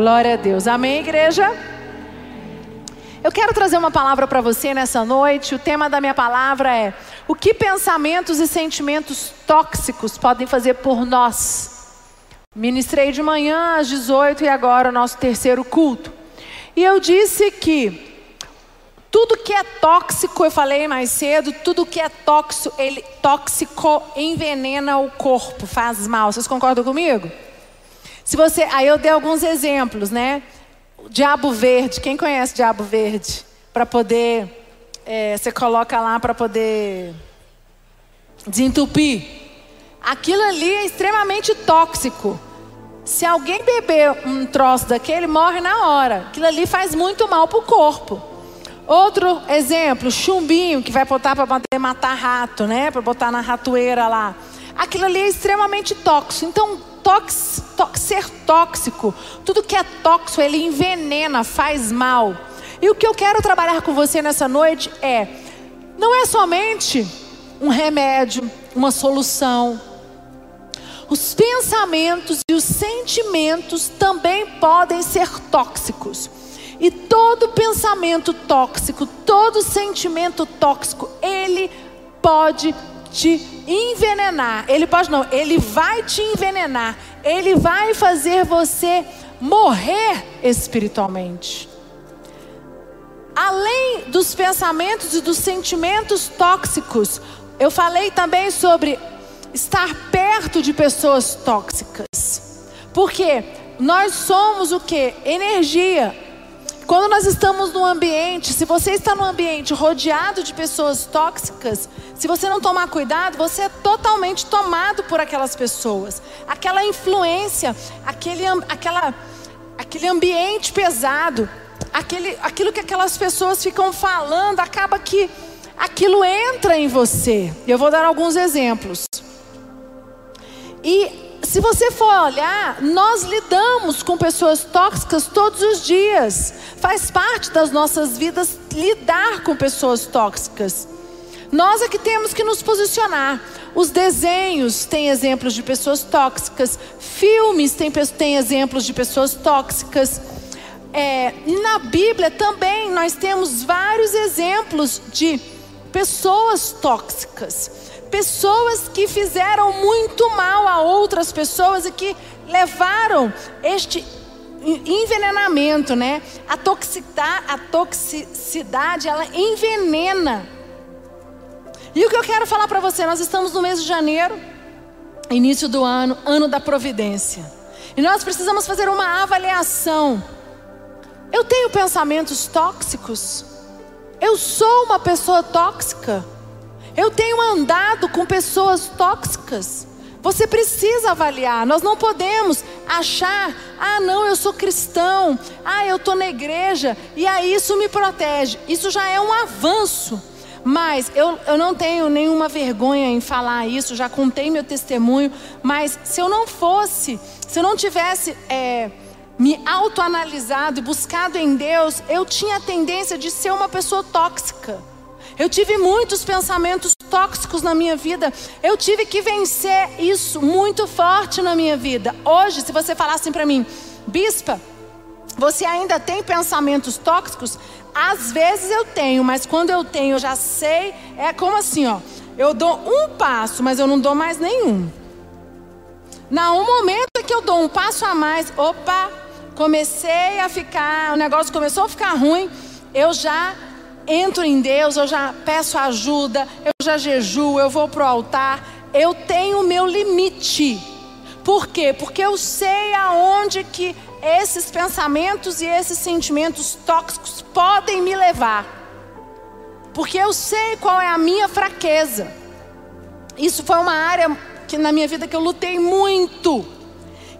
Glória a Deus. Amém, igreja? Eu quero trazer uma palavra para você nessa noite. O tema da minha palavra é: o que pensamentos e sentimentos tóxicos podem fazer por nós? Ministrei de manhã às 18 e agora o nosso terceiro culto. E eu disse que tudo que é tóxico, eu falei mais cedo, tudo que é tóxico, ele, tóxico envenena o corpo, faz mal. Vocês concordam comigo? Se você, aí eu dei alguns exemplos, né? Diabo verde, quem conhece diabo verde? Para poder, é, você coloca lá para poder desentupir. Aquilo ali é extremamente tóxico. Se alguém beber um troço daquele, morre na hora. Aquilo ali faz muito mal para o corpo. Outro exemplo, chumbinho que vai botar para matar rato, né? Para botar na ratoeira lá. Aquilo ali é extremamente tóxico. Então, tox, tox, ser tóxico, tudo que é tóxico, ele envenena, faz mal. E o que eu quero trabalhar com você nessa noite é: não é somente um remédio, uma solução. Os pensamentos e os sentimentos também podem ser tóxicos. E todo pensamento tóxico, todo sentimento tóxico, ele pode te envenenar. Ele pode não, ele vai te envenenar. Ele vai fazer você morrer espiritualmente. Além dos pensamentos e dos sentimentos tóxicos, eu falei também sobre estar perto de pessoas tóxicas. Porque nós somos o que? Energia. Quando nós estamos num ambiente, se você está num ambiente rodeado de pessoas tóxicas, se você não tomar cuidado, você é totalmente tomado por aquelas pessoas. Aquela influência, aquele, aquela, aquele ambiente pesado, aquele, aquilo que aquelas pessoas ficam falando, acaba que aquilo entra em você. Eu vou dar alguns exemplos. E se você for olhar, nós lidamos com pessoas tóxicas todos os dias. Faz parte das nossas vidas lidar com pessoas tóxicas. Nós é que temos que nos posicionar. Os desenhos têm exemplos de pessoas tóxicas, filmes têm, têm exemplos de pessoas tóxicas. É, na Bíblia também nós temos vários exemplos de pessoas tóxicas pessoas que fizeram muito mal a outras pessoas e que levaram este envenenamento, né? A toxicidade, ela envenena. E o que eu quero falar para você, nós estamos no mês de janeiro, início do ano, ano da providência. E nós precisamos fazer uma avaliação. Eu tenho pensamentos tóxicos? Eu sou uma pessoa tóxica? Eu tenho andado com pessoas tóxicas. Você precisa avaliar. Nós não podemos achar, ah, não, eu sou cristão, ah, eu estou na igreja, e aí isso me protege. Isso já é um avanço. Mas eu, eu não tenho nenhuma vergonha em falar isso, já contei meu testemunho. Mas se eu não fosse, se eu não tivesse é, me autoanalisado e buscado em Deus, eu tinha a tendência de ser uma pessoa tóxica. Eu tive muitos pensamentos tóxicos na minha vida. Eu tive que vencer isso muito forte na minha vida. Hoje, se você falasse assim para mim, bispa, você ainda tem pensamentos tóxicos? Às vezes eu tenho, mas quando eu tenho, eu já sei. É como assim, ó. Eu dou um passo, mas eu não dou mais nenhum. Na um momento que eu dou um passo a mais, opa, comecei a ficar, o negócio começou a ficar ruim, eu já entro em Deus, eu já peço ajuda, eu já jejuo, eu vou para o altar. Eu tenho o meu limite. Por quê? Porque eu sei aonde que esses pensamentos e esses sentimentos tóxicos podem me levar. Porque eu sei qual é a minha fraqueza. Isso foi uma área que na minha vida que eu lutei muito.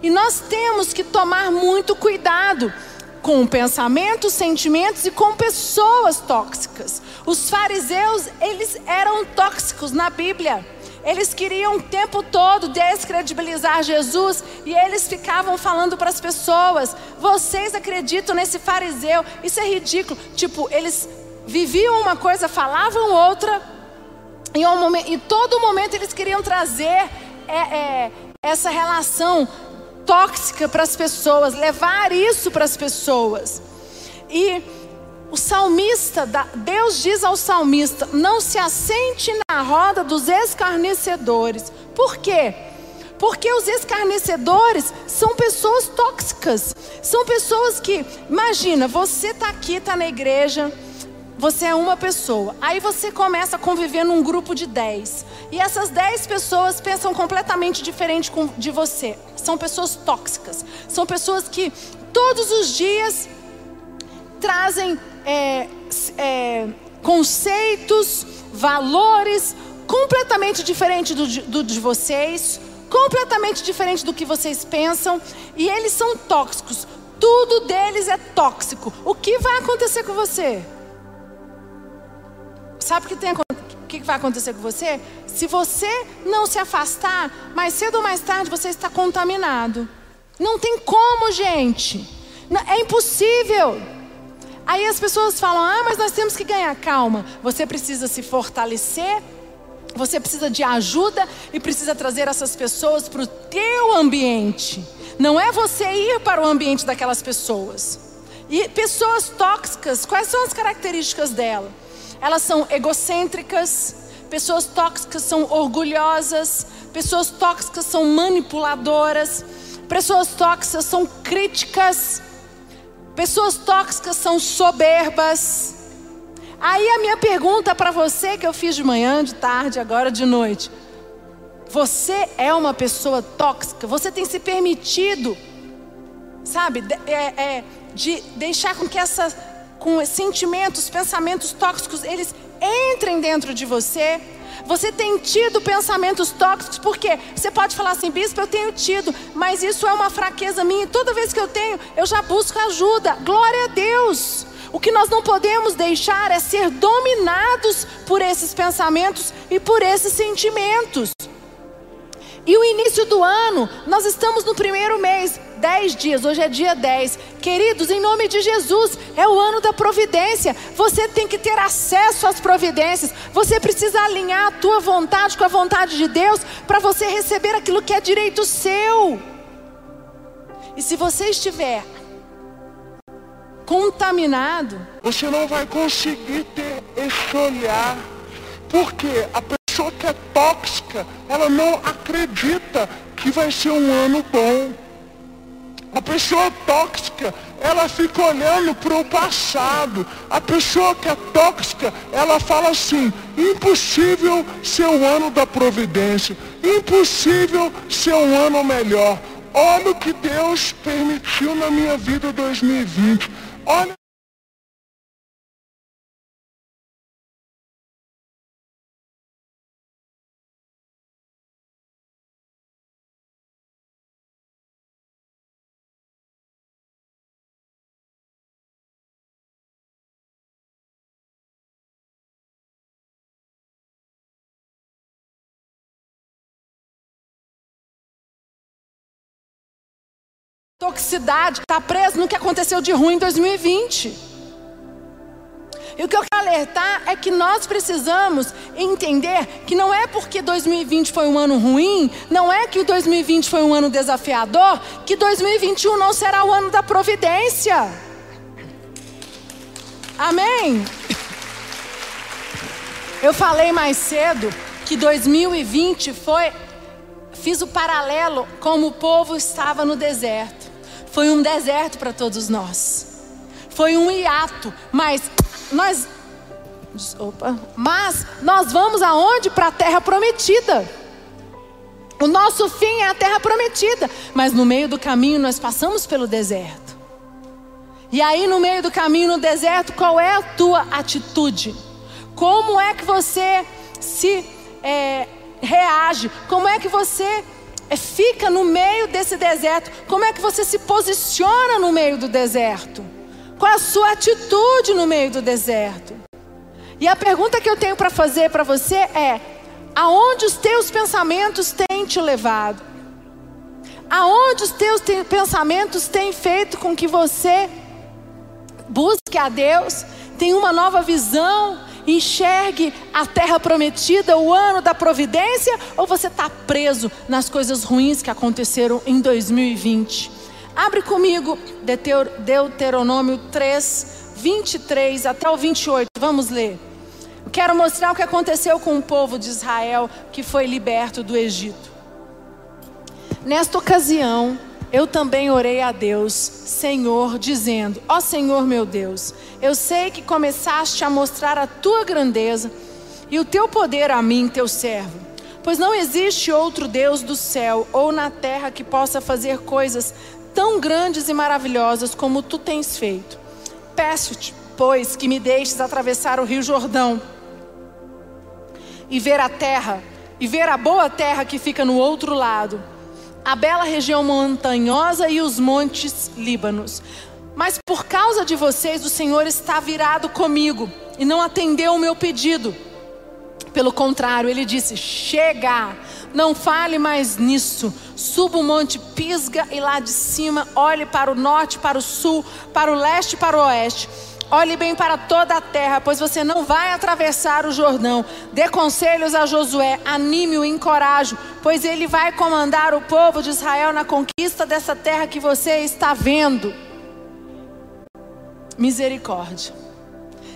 E nós temos que tomar muito cuidado com pensamentos, sentimentos e com pessoas tóxicas. Os fariseus, eles eram tóxicos na Bíblia. Eles queriam o tempo todo descredibilizar Jesus e eles ficavam falando para as pessoas: vocês acreditam nesse fariseu? Isso é ridículo. Tipo, eles viviam uma coisa, falavam outra, e, um momento, e todo momento eles queriam trazer é, é, essa relação tóxica para as pessoas, levar isso para as pessoas. E o salmista, Deus diz ao salmista: não se assente na roda dos escarnecedores. Por quê? Porque os escarnecedores são pessoas tóxicas, são pessoas que, imagina, você está aqui, está na igreja, você é uma pessoa. Aí você começa a conviver num grupo de 10. E essas 10 pessoas pensam completamente diferente de você. São pessoas tóxicas. São pessoas que todos os dias trazem é, é, conceitos, valores completamente diferentes do, do de vocês, completamente diferente do que vocês pensam. E eles são tóxicos. Tudo deles é tóxico. O que vai acontecer com você? Sabe o que, tem, o que vai acontecer com você? Se você não se afastar, mais cedo ou mais tarde você está contaminado. Não tem como, gente. É impossível. Aí as pessoas falam: ah, mas nós temos que ganhar calma. Você precisa se fortalecer, você precisa de ajuda e precisa trazer essas pessoas para o teu ambiente. Não é você ir para o ambiente daquelas pessoas. E pessoas tóxicas, quais são as características dela? Elas são egocêntricas, pessoas tóxicas são orgulhosas, pessoas tóxicas são manipuladoras, pessoas tóxicas são críticas, pessoas tóxicas são soberbas. Aí a minha pergunta para você que eu fiz de manhã, de tarde, agora de noite. Você é uma pessoa tóxica? Você tem se permitido, sabe, é, é, de deixar com que essa com sentimentos, pensamentos tóxicos, eles entrem dentro de você. Você tem tido pensamentos tóxicos, porque você pode falar assim, bispo, eu tenho tido, mas isso é uma fraqueza minha. Toda vez que eu tenho, eu já busco ajuda. Glória a Deus. O que nós não podemos deixar é ser dominados por esses pensamentos e por esses sentimentos. E o início do ano, nós estamos no primeiro mês, 10 dias, hoje é dia 10. Queridos, em nome de Jesus, é o ano da providência. Você tem que ter acesso às providências. Você precisa alinhar a tua vontade com a vontade de Deus para você receber aquilo que é direito seu. E se você estiver contaminado, você não vai conseguir ter esse olhar. Porque a pessoa que é tóxica, ela não acredita que vai ser um ano bom. A pessoa tóxica, ela fica olhando para o passado. A pessoa que é tóxica, ela fala assim: impossível ser o ano da providência, impossível ser um ano melhor. Olha o que Deus permitiu na minha vida 2020. Olha toxicidade, está preso no que aconteceu de ruim em 2020. E o que eu quero alertar é que nós precisamos entender que não é porque 2020 foi um ano ruim, não é que 2020 foi um ano desafiador, que 2021 não será o ano da providência. Amém? Eu falei mais cedo que 2020 foi. Fiz o paralelo como o povo estava no deserto. Foi um deserto para todos nós. Foi um hiato, mas nós Opa. Mas nós vamos aonde? Para a terra prometida. O nosso fim é a terra prometida, mas no meio do caminho nós passamos pelo deserto. E aí no meio do caminho no deserto, qual é a tua atitude? Como é que você se é, reage? Como é que você é, fica no meio desse deserto. Como é que você se posiciona no meio do deserto? Qual a sua atitude no meio do deserto? E a pergunta que eu tenho para fazer para você é: aonde os teus pensamentos têm te levado? Aonde os teus pensamentos têm feito com que você busque a Deus, tenha uma nova visão enxergue a terra prometida, o ano da providência, ou você está preso nas coisas ruins que aconteceram em 2020. Abre comigo Deuteronômio 3, 23 até o 28. Vamos ler. Quero mostrar o que aconteceu com o povo de Israel que foi liberto do Egito. Nesta ocasião, eu também orei a Deus, Senhor, dizendo: Ó Senhor meu Deus, eu sei que começaste a mostrar a tua grandeza e o teu poder a mim, teu servo. Pois não existe outro Deus do céu ou na terra que possa fazer coisas tão grandes e maravilhosas como tu tens feito. Peço-te, pois, que me deixes atravessar o rio Jordão e ver a terra, e ver a boa terra que fica no outro lado, a bela região montanhosa e os montes Líbanos. Mas por causa de vocês, o Senhor está virado comigo e não atendeu o meu pedido. Pelo contrário, ele disse: Chega, não fale mais nisso. Suba o monte Pisga e lá de cima olhe para o norte, para o sul, para o leste para o oeste. Olhe bem para toda a terra, pois você não vai atravessar o Jordão. Dê conselhos a Josué, anime-o, encoraje, pois ele vai comandar o povo de Israel na conquista dessa terra que você está vendo. Misericórdia.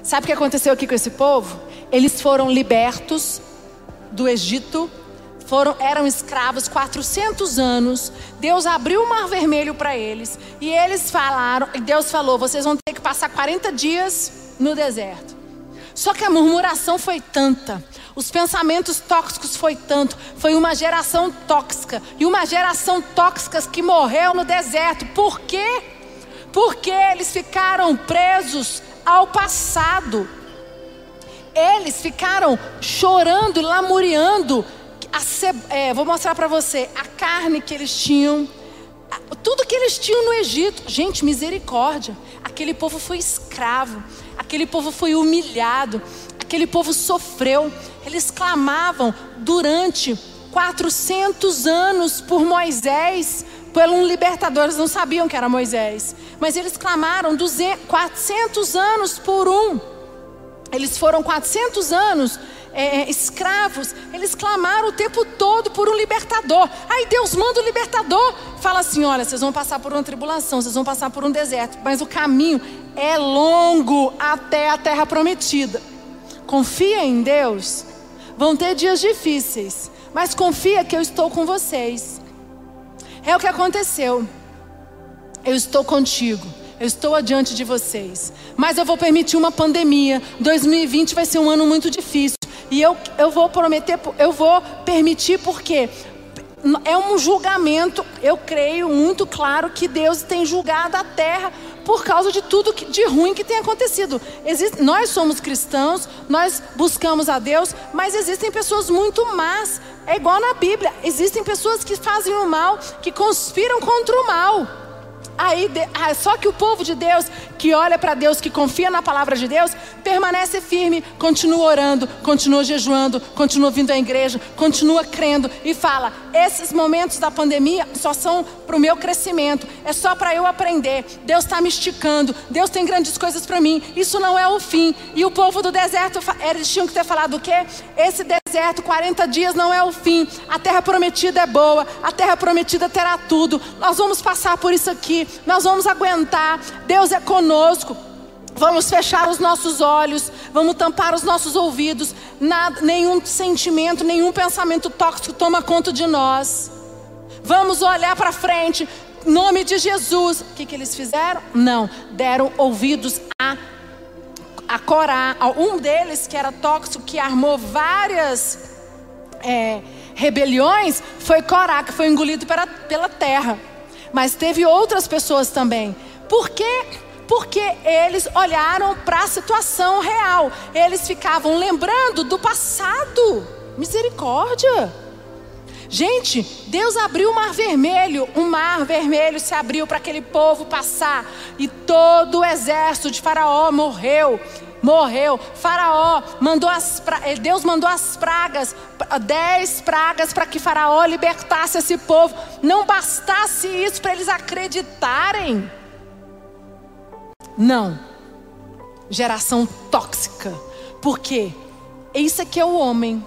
Sabe o que aconteceu aqui com esse povo? Eles foram libertos do Egito foram, eram escravos 400 anos. Deus abriu o mar vermelho para eles. E eles falaram, e Deus falou: vocês vão ter que passar 40 dias no deserto. Só que a murmuração foi tanta, os pensamentos tóxicos foi tanto, foi uma geração tóxica e uma geração tóxica que morreu no deserto. Por quê? Porque eles ficaram presos ao passado. Eles ficaram chorando, lamuriando é, vou mostrar para você a carne que eles tinham, tudo que eles tinham no Egito. Gente, misericórdia. Aquele povo foi escravo, aquele povo foi humilhado, aquele povo sofreu. Eles clamavam durante 400 anos por Moisés, por um libertador. Eles não sabiam que era Moisés, mas eles clamaram 200, 400 anos por um. Eles foram 400 anos é, é, escravos, eles clamaram o tempo todo por um libertador. Aí Deus manda o libertador, fala assim: olha, vocês vão passar por uma tribulação, vocês vão passar por um deserto, mas o caminho é longo até a terra prometida. Confia em Deus. Vão ter dias difíceis, mas confia que eu estou com vocês. É o que aconteceu. Eu estou contigo. Eu estou adiante de vocês. Mas eu vou permitir uma pandemia. 2020 vai ser um ano muito difícil. E eu, eu vou prometer, eu vou permitir porque é um julgamento, eu creio muito claro que Deus tem julgado a terra por causa de tudo que, de ruim que tem acontecido. Existe, nós somos cristãos, nós buscamos a Deus, mas existem pessoas muito más. É igual na Bíblia, existem pessoas que fazem o mal, que conspiram contra o mal. Aí, ah, só que o povo de Deus, que olha para Deus, que confia na palavra de Deus, permanece firme, continua orando, continua jejuando, continua vindo à igreja, continua crendo e fala: esses momentos da pandemia só são para o meu crescimento, é só para eu aprender. Deus está me esticando, Deus tem grandes coisas para mim. Isso não é o fim. E o povo do deserto, eles tinham que ter falado o quê? Esse deserto, 40 dias não é o fim. A terra prometida é boa, a terra prometida terá tudo. Nós vamos passar por isso aqui nós vamos aguentar, Deus é conosco. Vamos fechar os nossos olhos, vamos tampar os nossos ouvidos. Nada, nenhum sentimento, nenhum pensamento tóxico toma conta de nós. Vamos olhar para frente, nome de Jesus. O que, que eles fizeram? Não, deram ouvidos a, a Corá. Um deles, que era tóxico, que armou várias é, rebeliões, foi Corá, que foi engolido pela, pela terra mas teve outras pessoas também. Por quê? Porque eles olharam para a situação real. Eles ficavam lembrando do passado. Misericórdia. Gente, Deus abriu o mar vermelho, um mar vermelho se abriu para aquele povo passar, e todo o exército de Faraó morreu morreu. Faraó mandou as pra... Eh, Deus mandou as pragas, dez pragas para que Faraó libertasse esse povo. Não bastasse isso para eles acreditarem. Não. Geração tóxica. Por quê? Isso aqui é o homem.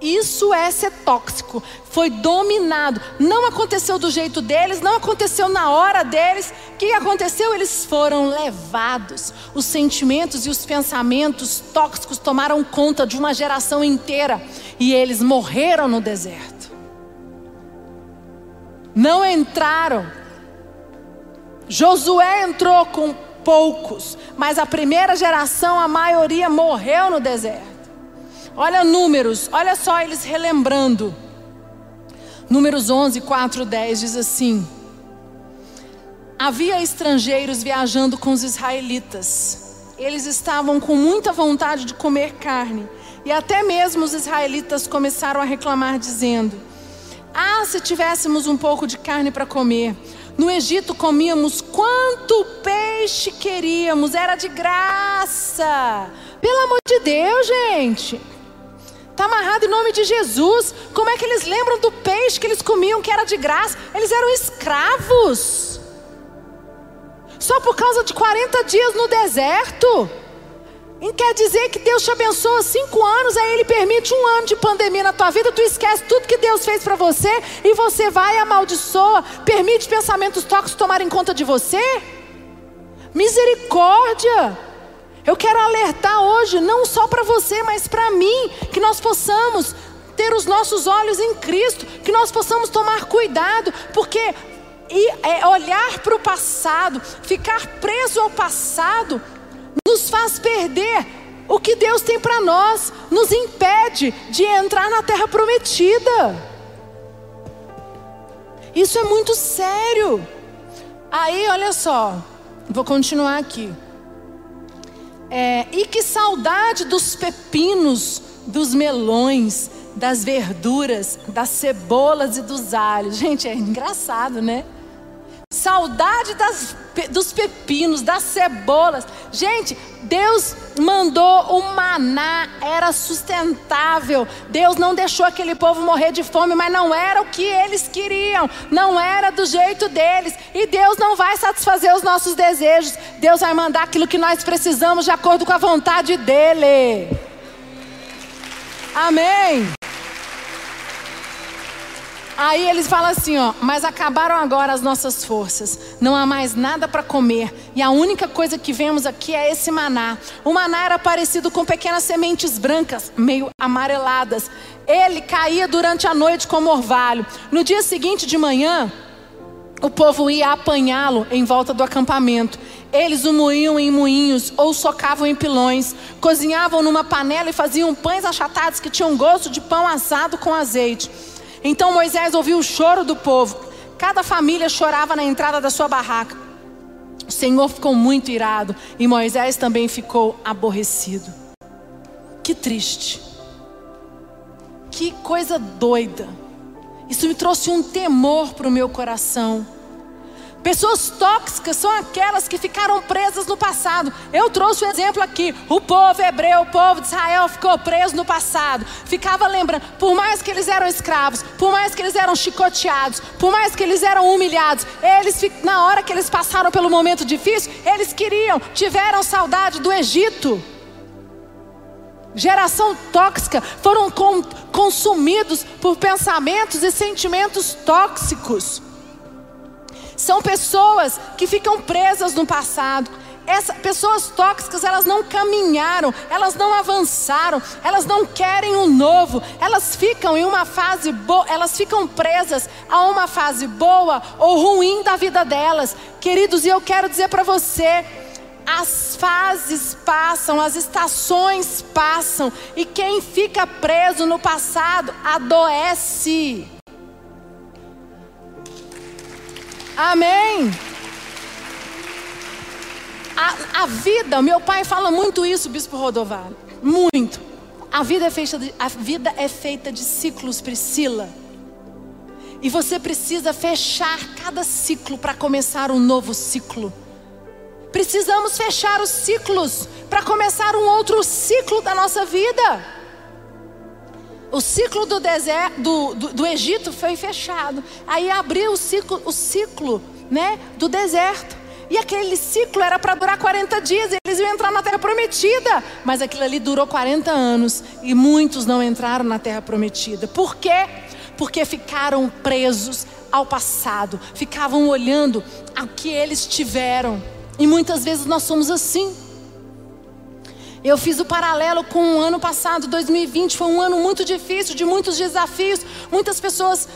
Isso é ser tóxico. Foi dominado. Não aconteceu do jeito deles, não aconteceu na hora deles. O que aconteceu? Eles foram levados. Os sentimentos e os pensamentos tóxicos tomaram conta de uma geração inteira. E eles morreram no deserto. Não entraram. Josué entrou com poucos, mas a primeira geração, a maioria morreu no deserto. Olha números, olha só eles relembrando. Números 11, 4, 10 diz assim: Havia estrangeiros viajando com os israelitas. Eles estavam com muita vontade de comer carne. E até mesmo os israelitas começaram a reclamar, dizendo: Ah, se tivéssemos um pouco de carne para comer. No Egito comíamos quanto peixe queríamos, era de graça. Pelo amor de Deus, gente. Está amarrado em nome de Jesus. Como é que eles lembram do peixe que eles comiam, que era de graça? Eles eram escravos. Só por causa de 40 dias no deserto. E quer dizer que Deus te abençoa cinco anos, aí Ele permite um ano de pandemia na tua vida, tu esquece tudo que Deus fez para você e você vai e amaldiçoa, permite pensamentos tóxicos tomarem conta de você? Misericórdia! Eu quero alertar hoje, não só para você, mas para mim, que nós possamos ter os nossos olhos em Cristo, que nós possamos tomar cuidado, porque é, olhar para o passado, ficar preso ao passado, nos faz perder o que Deus tem para nós, nos impede de entrar na terra prometida. Isso é muito sério. Aí, olha só, vou continuar aqui. É, e que saudade dos pepinos, dos melões, das verduras, das cebolas e dos alhos. Gente, é engraçado, né? Saudade das, dos pepinos, das cebolas. Gente, Deus mandou o maná, era sustentável. Deus não deixou aquele povo morrer de fome, mas não era o que eles queriam, não era do jeito deles. E Deus não vai satisfazer os nossos desejos. Deus vai mandar aquilo que nós precisamos de acordo com a vontade dEle. Amém. Aí eles falam assim, ó, mas acabaram agora as nossas forças. Não há mais nada para comer. E a única coisa que vemos aqui é esse maná. O maná era parecido com pequenas sementes brancas, meio amareladas. Ele caía durante a noite como orvalho. No dia seguinte de manhã, o povo ia apanhá-lo em volta do acampamento. Eles o moíam em moinhos ou socavam em pilões, cozinhavam numa panela e faziam pães achatados que tinham gosto de pão assado com azeite. Então Moisés ouviu o choro do povo. Cada família chorava na entrada da sua barraca. O Senhor ficou muito irado e Moisés também ficou aborrecido. Que triste. Que coisa doida. Isso me trouxe um temor para o meu coração. Pessoas tóxicas são aquelas que ficaram presas no passado. Eu trouxe o um exemplo aqui. O povo hebreu, o povo de Israel ficou preso no passado. Ficava lembrando, por mais que eles eram escravos, por mais que eles eram chicoteados, por mais que eles eram humilhados, eles na hora que eles passaram pelo momento difícil, eles queriam, tiveram saudade do Egito. Geração tóxica, foram consumidos por pensamentos e sentimentos tóxicos. São pessoas que ficam presas no passado. Essas pessoas tóxicas, elas não caminharam, elas não avançaram, elas não querem o um novo, elas ficam em uma fase boa, elas ficam presas a uma fase boa ou ruim da vida delas. Queridos, e eu quero dizer para você, as fases passam, as estações passam, e quem fica preso no passado adoece. Amém. A, a vida, meu pai fala muito isso, Bispo Rodovalho. Muito. A vida, é feita de, a vida é feita de ciclos, Priscila. E você precisa fechar cada ciclo para começar um novo ciclo. Precisamos fechar os ciclos para começar um outro ciclo da nossa vida. O ciclo do, deserto, do, do, do, Egito foi fechado. Aí abriu o ciclo, o ciclo né, do deserto. E aquele ciclo era para durar 40 dias. Eles eles iam entrar na terra prometida. Mas aquilo ali durou 40 anos e muitos não entraram na terra prometida. Por quê? Porque ficaram presos ao passado, ficavam olhando ao que eles tiveram. E muitas vezes nós somos assim. Eu fiz o paralelo com o ano passado, 2020, foi um ano muito difícil, de muitos desafios. Muitas pessoas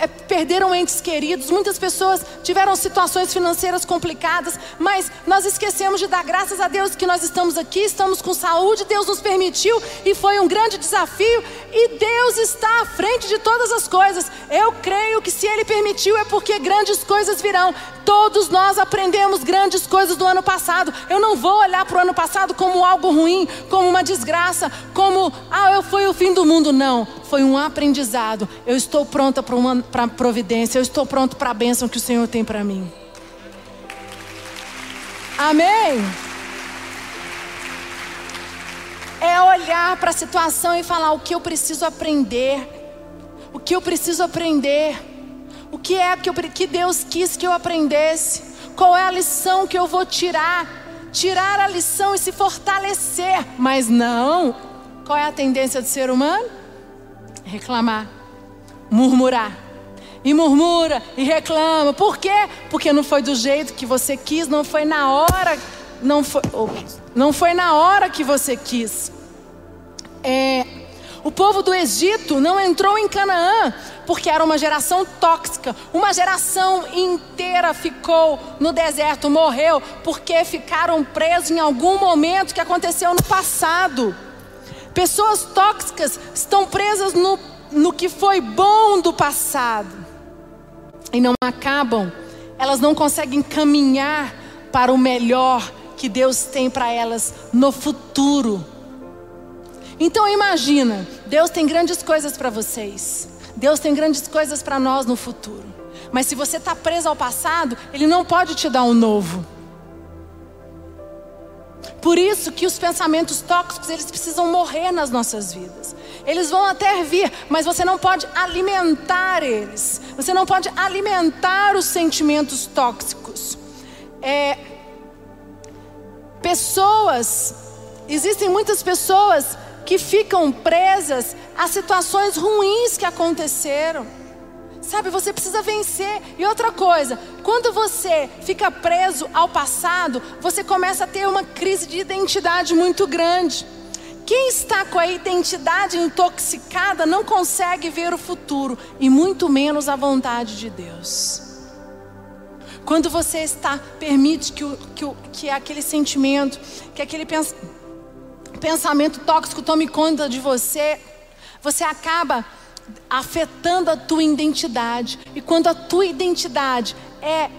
é, perderam entes queridos, muitas pessoas tiveram situações financeiras complicadas, mas nós esquecemos de dar graças a Deus que nós estamos aqui, estamos com saúde, Deus nos permitiu e foi um grande desafio e Deus está à frente de todas as coisas. Eu creio que se Ele permitiu é porque grandes coisas virão. Todos nós aprendemos grandes coisas do ano passado. Eu não vou olhar para o ano passado como algo ruim, como uma desgraça, como, ah, eu fui o fim do mundo. Não, foi um aprendizado. Eu estou pronta para uma pra providência, eu estou pronto para a bênção que o Senhor tem para mim. Amém? É olhar para a situação e falar o que eu preciso aprender. O que eu preciso aprender o que é que, eu, que Deus quis que eu aprendesse? Qual é a lição que eu vou tirar? Tirar a lição e se fortalecer. Mas não. Qual é a tendência do ser humano? Reclamar, murmurar. E murmura e reclama. Por quê? Porque não foi do jeito que você quis, não foi na hora, não foi, não foi na hora que você quis. É, o povo do Egito não entrou em Canaã porque era uma geração tóxica. Uma geração inteira ficou no deserto, morreu, porque ficaram presos em algum momento que aconteceu no passado. Pessoas tóxicas estão presas no, no que foi bom do passado e não acabam, elas não conseguem caminhar para o melhor que Deus tem para elas no futuro. Então imagina, Deus tem grandes coisas para vocês. Deus tem grandes coisas para nós no futuro. Mas se você está preso ao passado, Ele não pode te dar um novo. Por isso que os pensamentos tóxicos, eles precisam morrer nas nossas vidas. Eles vão até vir, mas você não pode alimentar eles. Você não pode alimentar os sentimentos tóxicos. É, pessoas, existem muitas pessoas que ficam presas a situações ruins que aconteceram. Sabe, você precisa vencer. E outra coisa, quando você fica preso ao passado, você começa a ter uma crise de identidade muito grande. Quem está com a identidade intoxicada não consegue ver o futuro e muito menos a vontade de Deus. Quando você está, permite que, o, que, o, que aquele sentimento, que aquele pensamento pensamento tóxico tome conta de você, você acaba afetando a tua identidade. E quando a tua identidade é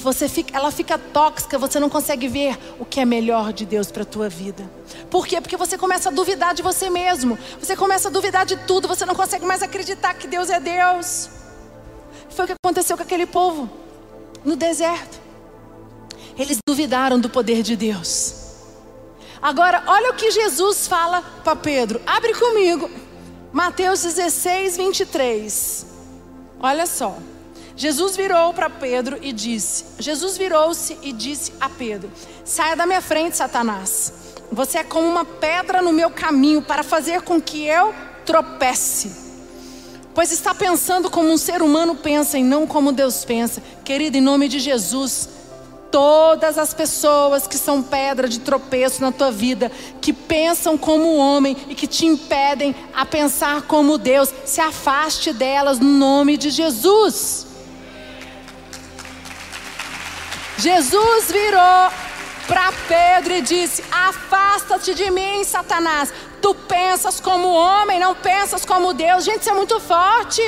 você fica, ela fica tóxica, você não consegue ver o que é melhor de Deus para a tua vida. Por quê? Porque você começa a duvidar de você mesmo. Você começa a duvidar de tudo, você não consegue mais acreditar que Deus é Deus. Foi o que aconteceu com aquele povo no deserto. Eles duvidaram do poder de Deus. Agora, olha o que Jesus fala para Pedro. Abre comigo. Mateus 16, 23. Olha só. Jesus virou para Pedro e disse: Jesus virou-se e disse a Pedro: Saia da minha frente, Satanás. Você é como uma pedra no meu caminho para fazer com que eu tropece. Pois está pensando como um ser humano pensa e não como Deus pensa. Querido, em nome de Jesus, todas as pessoas que são pedra de tropeço na tua vida, que pensam como homem e que te impedem a pensar como Deus, se afaste delas no nome de Jesus. Jesus virou para Pedro e disse: Afasta-te de mim, Satanás. Tu pensas como homem, não pensas como Deus. Gente, isso é muito forte.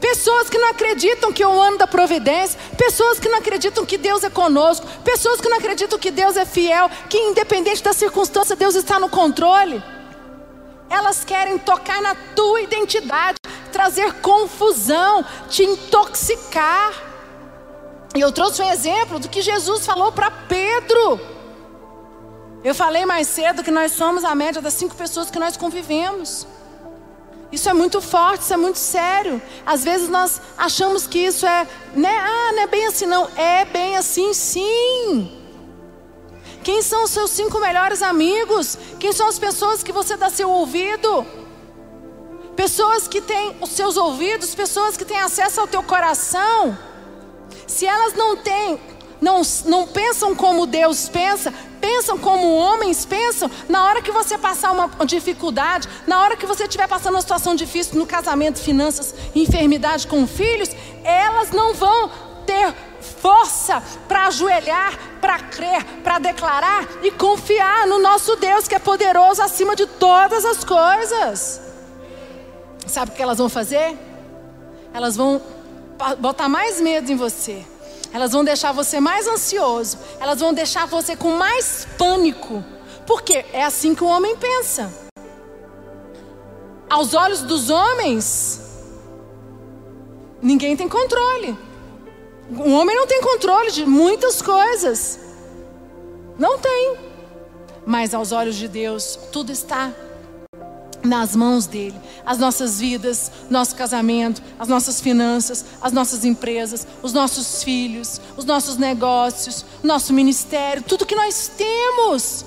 Pessoas que não acreditam que é o ano da providência, pessoas que não acreditam que Deus é conosco, pessoas que não acreditam que Deus é fiel, que independente da circunstância, Deus está no controle. Elas querem tocar na tua identidade, trazer confusão, te intoxicar. E eu trouxe um exemplo do que Jesus falou para Pedro. Eu falei mais cedo que nós somos a média das cinco pessoas que nós convivemos. Isso é muito forte, isso é muito sério. Às vezes nós achamos que isso é, né? Ah, não é bem assim, não. É bem assim, sim. Quem são os seus cinco melhores amigos? Quem são as pessoas que você dá seu ouvido? Pessoas que têm os seus ouvidos, pessoas que têm acesso ao teu coração. Se elas não têm, não, não pensam como Deus pensa, pensam como homens pensam, na hora que você passar uma dificuldade, na hora que você estiver passando uma situação difícil no casamento, finanças, enfermidade com filhos, elas não vão ter força para ajoelhar, para crer, para declarar e confiar no nosso Deus que é poderoso acima de todas as coisas. Sabe o que elas vão fazer? Elas vão botar mais medo em você. Elas vão deixar você mais ansioso. Elas vão deixar você com mais pânico. Porque é assim que o homem pensa. Aos olhos dos homens, ninguém tem controle. O homem não tem controle de muitas coisas. Não tem. Mas aos olhos de Deus, tudo está nas mãos dele. As nossas vidas, nosso casamento, as nossas finanças, as nossas empresas, os nossos filhos, os nossos negócios, nosso ministério, tudo que nós temos,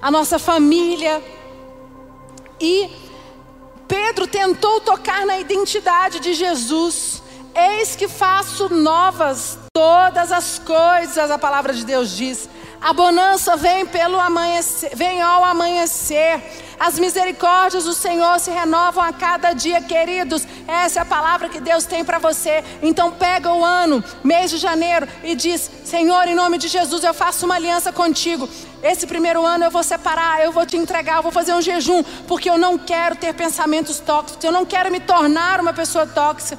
a nossa família. E Pedro tentou tocar na identidade de Jesus. Eis que faço novas todas as coisas, a palavra de Deus diz. A bonança vem pelo amanhecer, vem ao amanhecer. As misericórdias do Senhor se renovam a cada dia, queridos. Essa é a palavra que Deus tem para você. Então pega o ano, mês de janeiro e diz: Senhor, em nome de Jesus, eu faço uma aliança contigo. Esse primeiro ano eu vou separar, eu vou te entregar, eu vou fazer um jejum, porque eu não quero ter pensamentos tóxicos, eu não quero me tornar uma pessoa tóxica,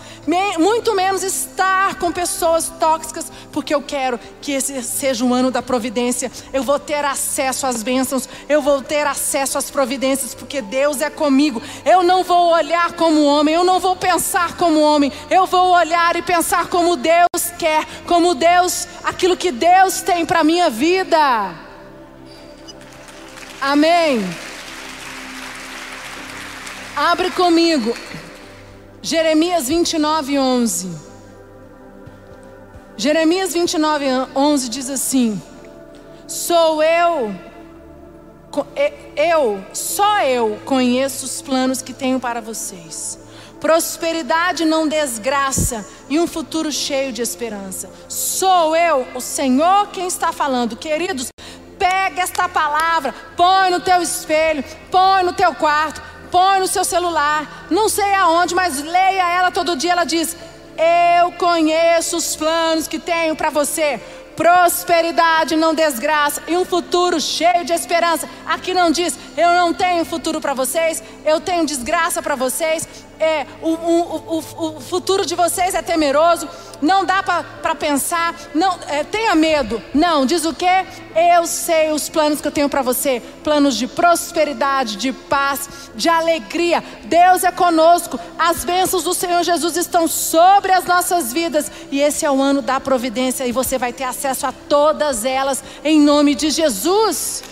muito menos estar com pessoas tóxicas, porque eu quero que esse seja um ano da providência. Eu vou ter acesso às bênçãos, eu vou ter acesso às providências, porque Deus é comigo. Eu não vou olhar como homem, eu não vou pensar como homem, eu vou olhar e pensar como Deus quer, como Deus, aquilo que Deus tem para minha vida. Amém. Abre comigo. Jeremias 29, 11. Jeremias 29, 11 diz assim: Sou eu, eu, só eu conheço os planos que tenho para vocês. Prosperidade não desgraça e um futuro cheio de esperança. Sou eu, o Senhor, quem está falando. Queridos, Pega esta palavra, põe no teu espelho, põe no teu quarto, põe no seu celular, não sei aonde, mas leia ela todo dia. Ela diz: Eu conheço os planos que tenho para você. Prosperidade, não desgraça, e um futuro cheio de esperança. Aqui não diz, eu não tenho futuro para vocês, eu tenho desgraça para vocês, é, o, o, o, o, futuro de vocês é temeroso, não dá para pensar, não é, tenha medo. Não, diz o que? Eu sei os planos que eu tenho para você: planos de prosperidade, de paz, de alegria. Deus é conosco, as bênçãos do Senhor Jesus estão sobre as nossas vidas, e esse é o ano da providência, e você vai ter acesso a todas elas, em nome de Jesus.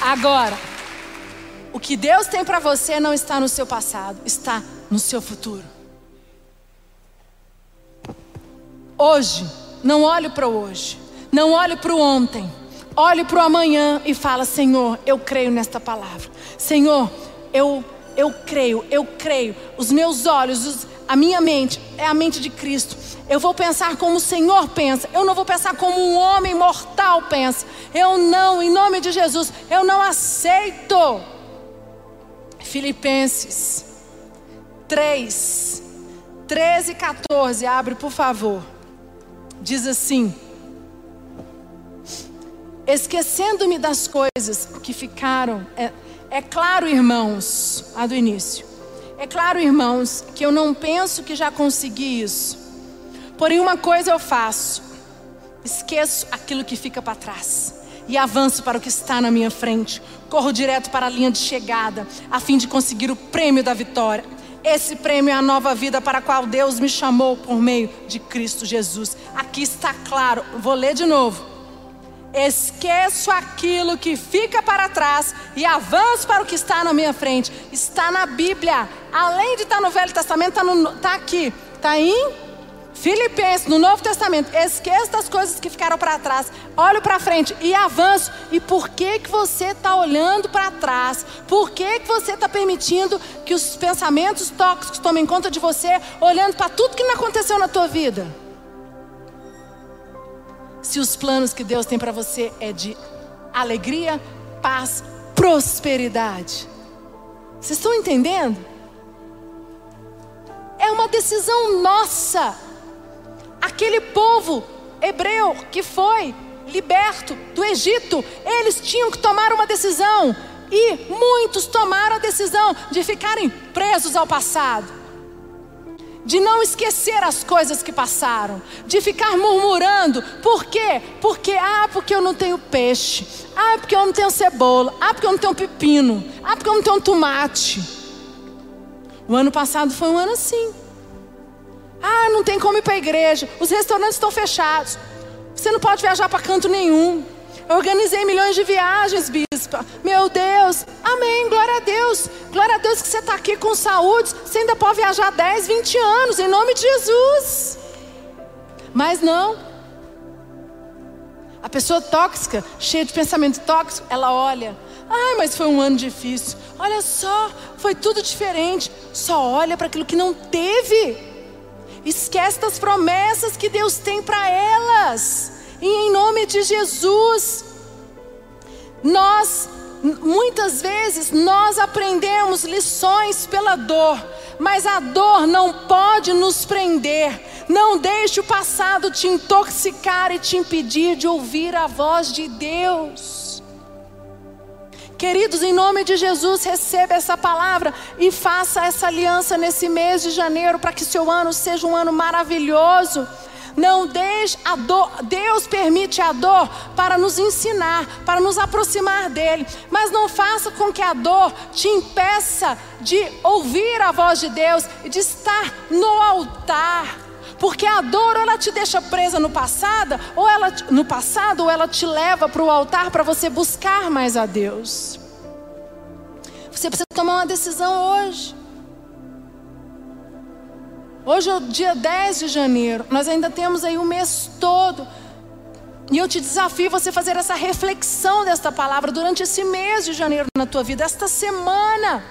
Agora, o que Deus tem para você não está no seu passado, está no seu futuro. Hoje, não olhe para o hoje, não olhe para o ontem, olhe para o amanhã e fala: Senhor, eu creio nesta palavra. Senhor, eu eu creio, eu creio. Os meus olhos, os, a minha mente é a mente de Cristo. Eu vou pensar como o Senhor pensa. Eu não vou pensar como um homem mortal pensa. Eu não, em nome de Jesus, eu não aceito. Filipenses 3, 13 e 14, abre por favor. Diz assim: Esquecendo-me das coisas que ficaram, é, é claro, irmãos, a do início. É claro, irmãos, que eu não penso que já consegui isso Porém, uma coisa eu faço: esqueço aquilo que fica para trás e avanço para o que está na minha frente. Corro direto para a linha de chegada, a fim de conseguir o prêmio da vitória. Esse prêmio é a nova vida para a qual Deus me chamou por meio de Cristo Jesus. Aqui está claro, vou ler de novo. Esqueço aquilo que fica para trás e avanço para o que está na minha frente. Está na Bíblia. Além de estar no Velho Testamento, está, está aqui. Está em Filipenses, no Novo Testamento, esqueça das coisas que ficaram para trás, olhe para frente e avanço. E por que que você está olhando para trás? Por que que você está permitindo que os pensamentos tóxicos tomem conta de você, olhando para tudo que não aconteceu na tua vida? Se os planos que Deus tem para você é de alegria, paz, prosperidade. Vocês estão entendendo? É uma decisão nossa aquele povo hebreu que foi liberto do Egito, eles tinham que tomar uma decisão. E muitos tomaram a decisão de ficarem presos ao passado, de não esquecer as coisas que passaram, de ficar murmurando. Por quê? Porque, ah, porque eu não tenho peixe, ah, porque eu não tenho cebola, ah, porque eu não tenho pepino, ah, porque eu não tenho tomate. O ano passado foi um ano assim. Ah, não tem como ir para a igreja. Os restaurantes estão fechados. Você não pode viajar para canto nenhum. Organizei milhões de viagens, bispa. Meu Deus. Amém. Glória a Deus. Glória a Deus que você está aqui com saúde. Você ainda pode viajar 10, 20 anos, em nome de Jesus. Mas não. A pessoa tóxica, cheia de pensamento tóxico, ela olha. Ai, mas foi um ano difícil. Olha só, foi tudo diferente. Só olha para aquilo que não teve. Esquece das promessas que Deus tem para elas. E em nome de Jesus, nós muitas vezes nós aprendemos lições pela dor, mas a dor não pode nos prender. Não deixe o passado te intoxicar e te impedir de ouvir a voz de Deus. Queridos, em nome de Jesus, receba essa palavra e faça essa aliança nesse mês de janeiro para que seu ano seja um ano maravilhoso. Não deixe a dor, Deus permite a dor para nos ensinar, para nos aproximar dele, mas não faça com que a dor te impeça de ouvir a voz de Deus e de estar no altar. Porque a dor ou ela te deixa presa no passado, ou ela no passado, ou ela te leva para o altar para você buscar mais a Deus. Você precisa tomar uma decisão hoje. Hoje é o dia 10 de janeiro. Nós ainda temos aí o mês todo. E eu te desafio você fazer essa reflexão desta palavra durante esse mês de janeiro na tua vida, esta semana.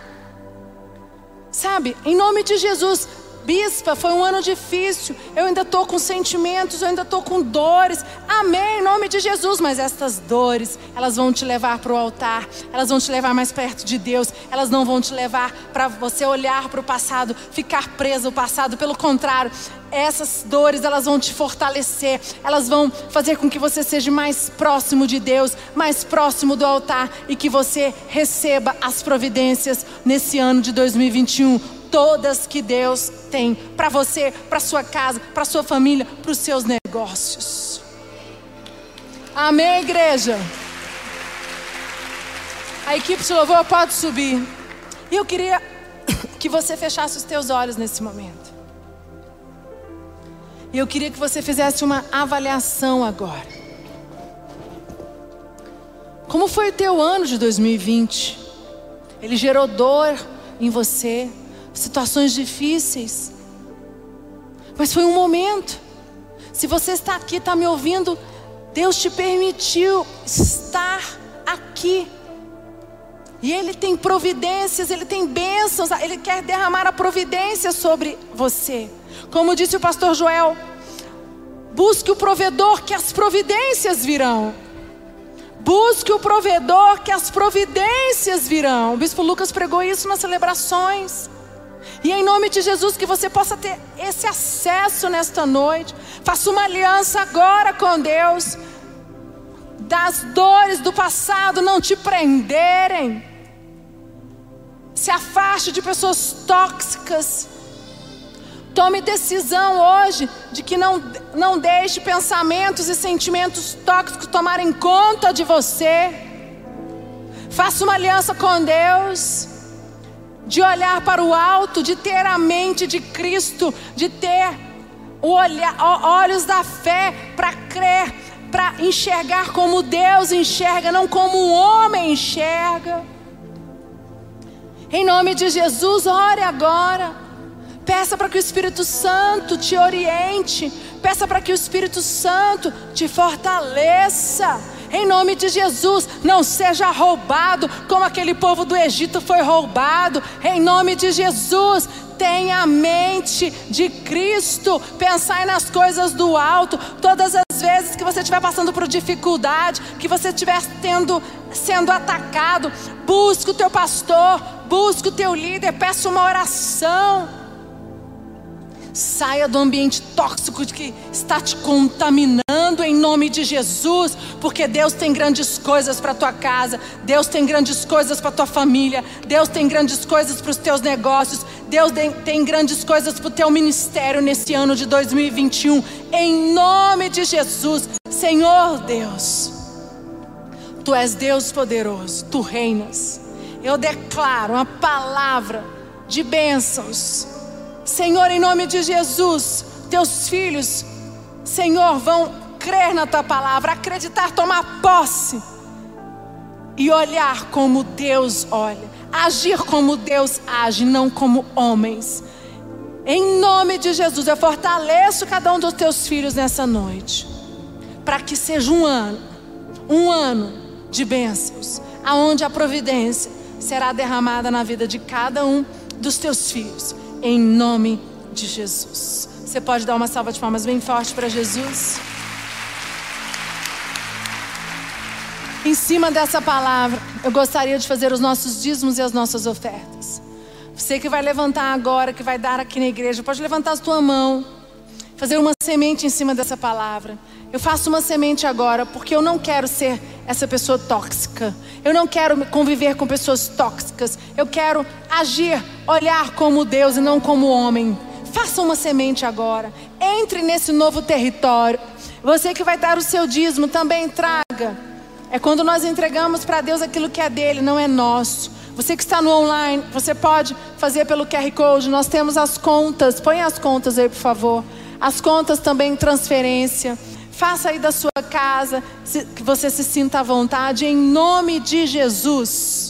Sabe, em nome de Jesus, Bispa, foi um ano difícil. Eu ainda estou com sentimentos, eu ainda estou com dores. Amém, em nome de Jesus. Mas estas dores, elas vão te levar para o altar, elas vão te levar mais perto de Deus, elas não vão te levar para você olhar para o passado, ficar preso ao passado. Pelo contrário, essas dores elas vão te fortalecer, elas vão fazer com que você seja mais próximo de Deus, mais próximo do altar e que você receba as providências nesse ano de 2021 todas que Deus tem para você, para sua casa, para sua família, para os seus negócios. Amém, igreja. A equipe de louvor pode subir. E eu queria que você fechasse os teus olhos nesse momento. E eu queria que você fizesse uma avaliação agora. Como foi o teu ano de 2020? Ele gerou dor em você, situações difíceis. Mas foi um momento. Se você está aqui, está me ouvindo, Deus te permitiu estar aqui. E Ele tem providências, Ele tem bênçãos, Ele quer derramar a providência sobre você. Como disse o pastor Joel, busque o provedor que as providências virão. Busque o provedor que as providências virão. O bispo Lucas pregou isso nas celebrações. E em nome de Jesus, que você possa ter esse acesso nesta noite. Faça uma aliança agora com Deus. Das dores do passado não te prenderem. Se afaste de pessoas tóxicas. Tome decisão hoje de que não, não deixe pensamentos e sentimentos tóxicos tomarem conta de você. Faça uma aliança com Deus de olhar para o alto, de ter a mente de Cristo, de ter olha, olhos da fé para crer, para enxergar como Deus enxerga, não como o homem enxerga. Em nome de Jesus, ore agora. Peça para que o Espírito Santo te oriente. Peça para que o Espírito Santo te fortaleça. Em nome de Jesus, não seja roubado como aquele povo do Egito foi roubado. Em nome de Jesus, tenha a mente de Cristo, pensai nas coisas do alto. Todas as vezes que você estiver passando por dificuldade, que você estiver tendo, sendo atacado, busque o teu pastor, busque o teu líder, peça uma oração. Saia do ambiente tóxico que está te contaminando em nome de Jesus, porque Deus tem grandes coisas para tua casa, Deus tem grandes coisas para tua família, Deus tem grandes coisas para os teus negócios, Deus tem grandes coisas para o teu ministério nesse ano de 2021, em nome de Jesus, Senhor Deus. Tu és Deus poderoso, tu reinas. Eu declaro uma palavra de bênçãos Senhor, em nome de Jesus, teus filhos, Senhor, vão crer na tua palavra, acreditar, tomar posse e olhar como Deus olha, agir como Deus age, não como homens. Em nome de Jesus, eu fortaleço cada um dos teus filhos nessa noite, para que seja um ano, um ano de bênçãos, aonde a providência será derramada na vida de cada um dos teus filhos em nome de Jesus. Você pode dar uma salva de palmas bem forte para Jesus? Em cima dessa palavra, eu gostaria de fazer os nossos dízimos e as nossas ofertas. Você que vai levantar agora, que vai dar aqui na igreja, pode levantar a sua mão, fazer uma semente em cima dessa palavra. Eu faço uma semente agora porque eu não quero ser essa pessoa tóxica. Eu não quero conviver com pessoas tóxicas. Eu quero agir, olhar como Deus e não como homem. Faça uma semente agora. Entre nesse novo território. Você que vai dar o seu dízimo também traga. É quando nós entregamos para Deus aquilo que é dele, não é nosso. Você que está no online, você pode fazer pelo QR Code. Nós temos as contas. Põe as contas aí, por favor. As contas também transferência. Faça aí da sua casa, que você se sinta à vontade, em nome de Jesus.